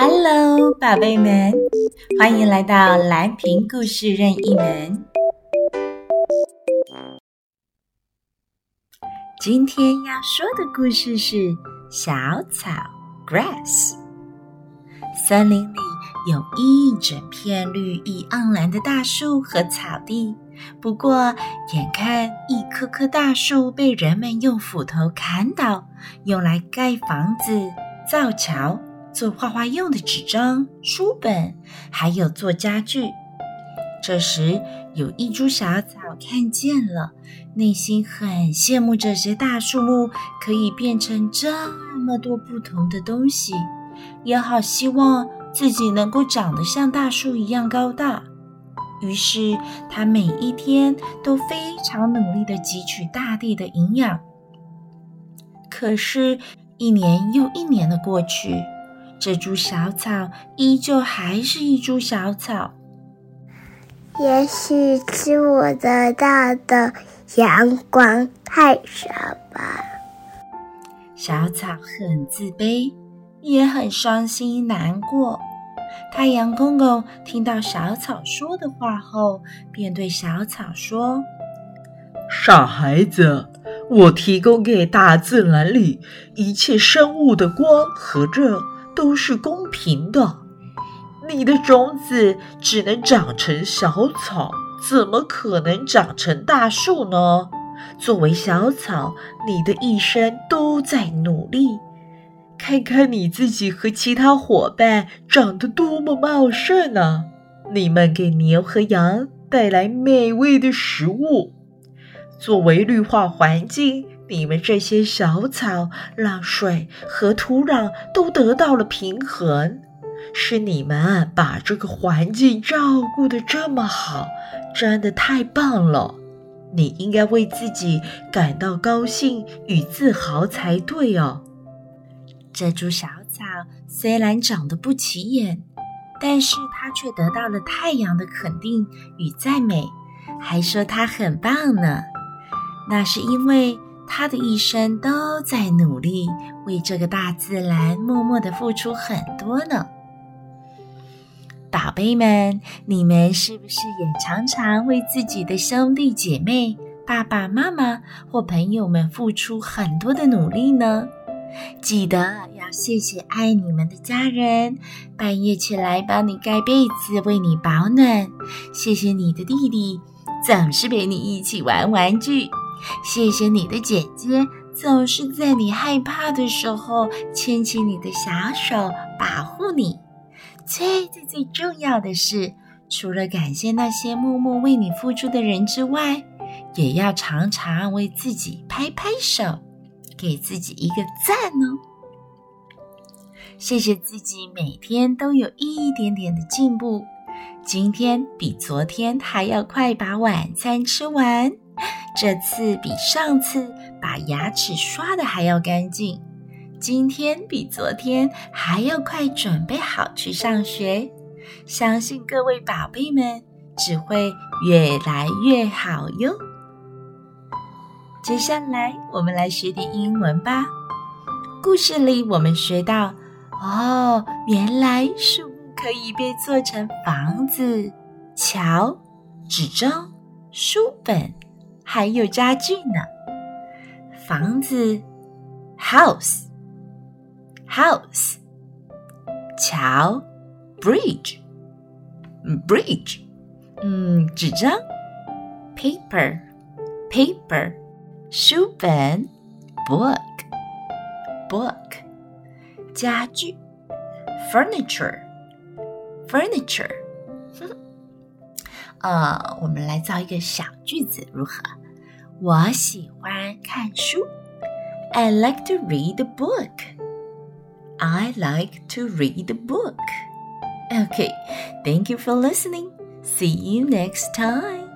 Hello，宝贝们，欢迎来到蓝瓶故事任意门。今天要说的故事是小草 Grass。森林里有一整片绿意盎然的大树和草地，不过眼看一棵棵大树被人们用斧头砍倒，用来盖房子、造桥。做画画用的纸张、书本，还有做家具。这时，有一株小草看见了，内心很羡慕这些大树木可以变成这么多不同的东西，也好希望自己能够长得像大树一样高大。于是，它每一天都非常努力地汲取大地的营养。可是，一年又一年的过去。这株小草依旧还是一株小草。也许是我得到的阳光太少吧。小草很自卑，也很伤心难过。太阳公公听到小草说的话后，便对小草说：“傻孩子，我提供给大自然里一切生物的光和热。”都是公平的。你的种子只能长成小草，怎么可能长成大树呢？作为小草，你的一生都在努力。看看你自己和其他伙伴长得多么茂盛啊！你们给牛和羊带来美味的食物。作为绿化环境，你们这些小草让水和土壤都得到了平衡，是你们把这个环境照顾得这么好，真的太棒了！你应该为自己感到高兴与自豪才对哦。这株小草虽然长得不起眼，但是它却得到了太阳的肯定与赞美，还说它很棒呢。那是因为他的一生都在努力，为这个大自然默默的付出很多呢。宝贝们，你们是不是也常常为自己的兄弟姐妹、爸爸妈妈或朋友们付出很多的努力呢？记得要谢谢爱你们的家人，半夜起来帮你盖被子、为你保暖；谢谢你的弟弟，总是陪你一起玩玩具。谢谢你的姐姐，总是在你害怕的时候牵起你的小手，保护你。最最最重要的是，除了感谢那些默默为你付出的人之外，也要常常为自己拍拍手，给自己一个赞哦。谢谢自己每天都有一点点的进步，今天比昨天还要快把晚餐吃完。这次比上次把牙齿刷得还要干净，今天比昨天还要快准备好去上学。相信各位宝贝们只会越来越好哟。接下来我们来学点英文吧。故事里我们学到，哦，原来树木可以被做成房子、桥、纸张、书本。还有家具呢，房子，house，house，桥，bridge，bridge，嗯，纸张，paper，paper，书本，book，book，家具，furniture，furniture。呃，我们来造一个小句子，如何？我喜欢看书。I like to read a book. I like to read a book. Okay, thank you for listening. See you next time.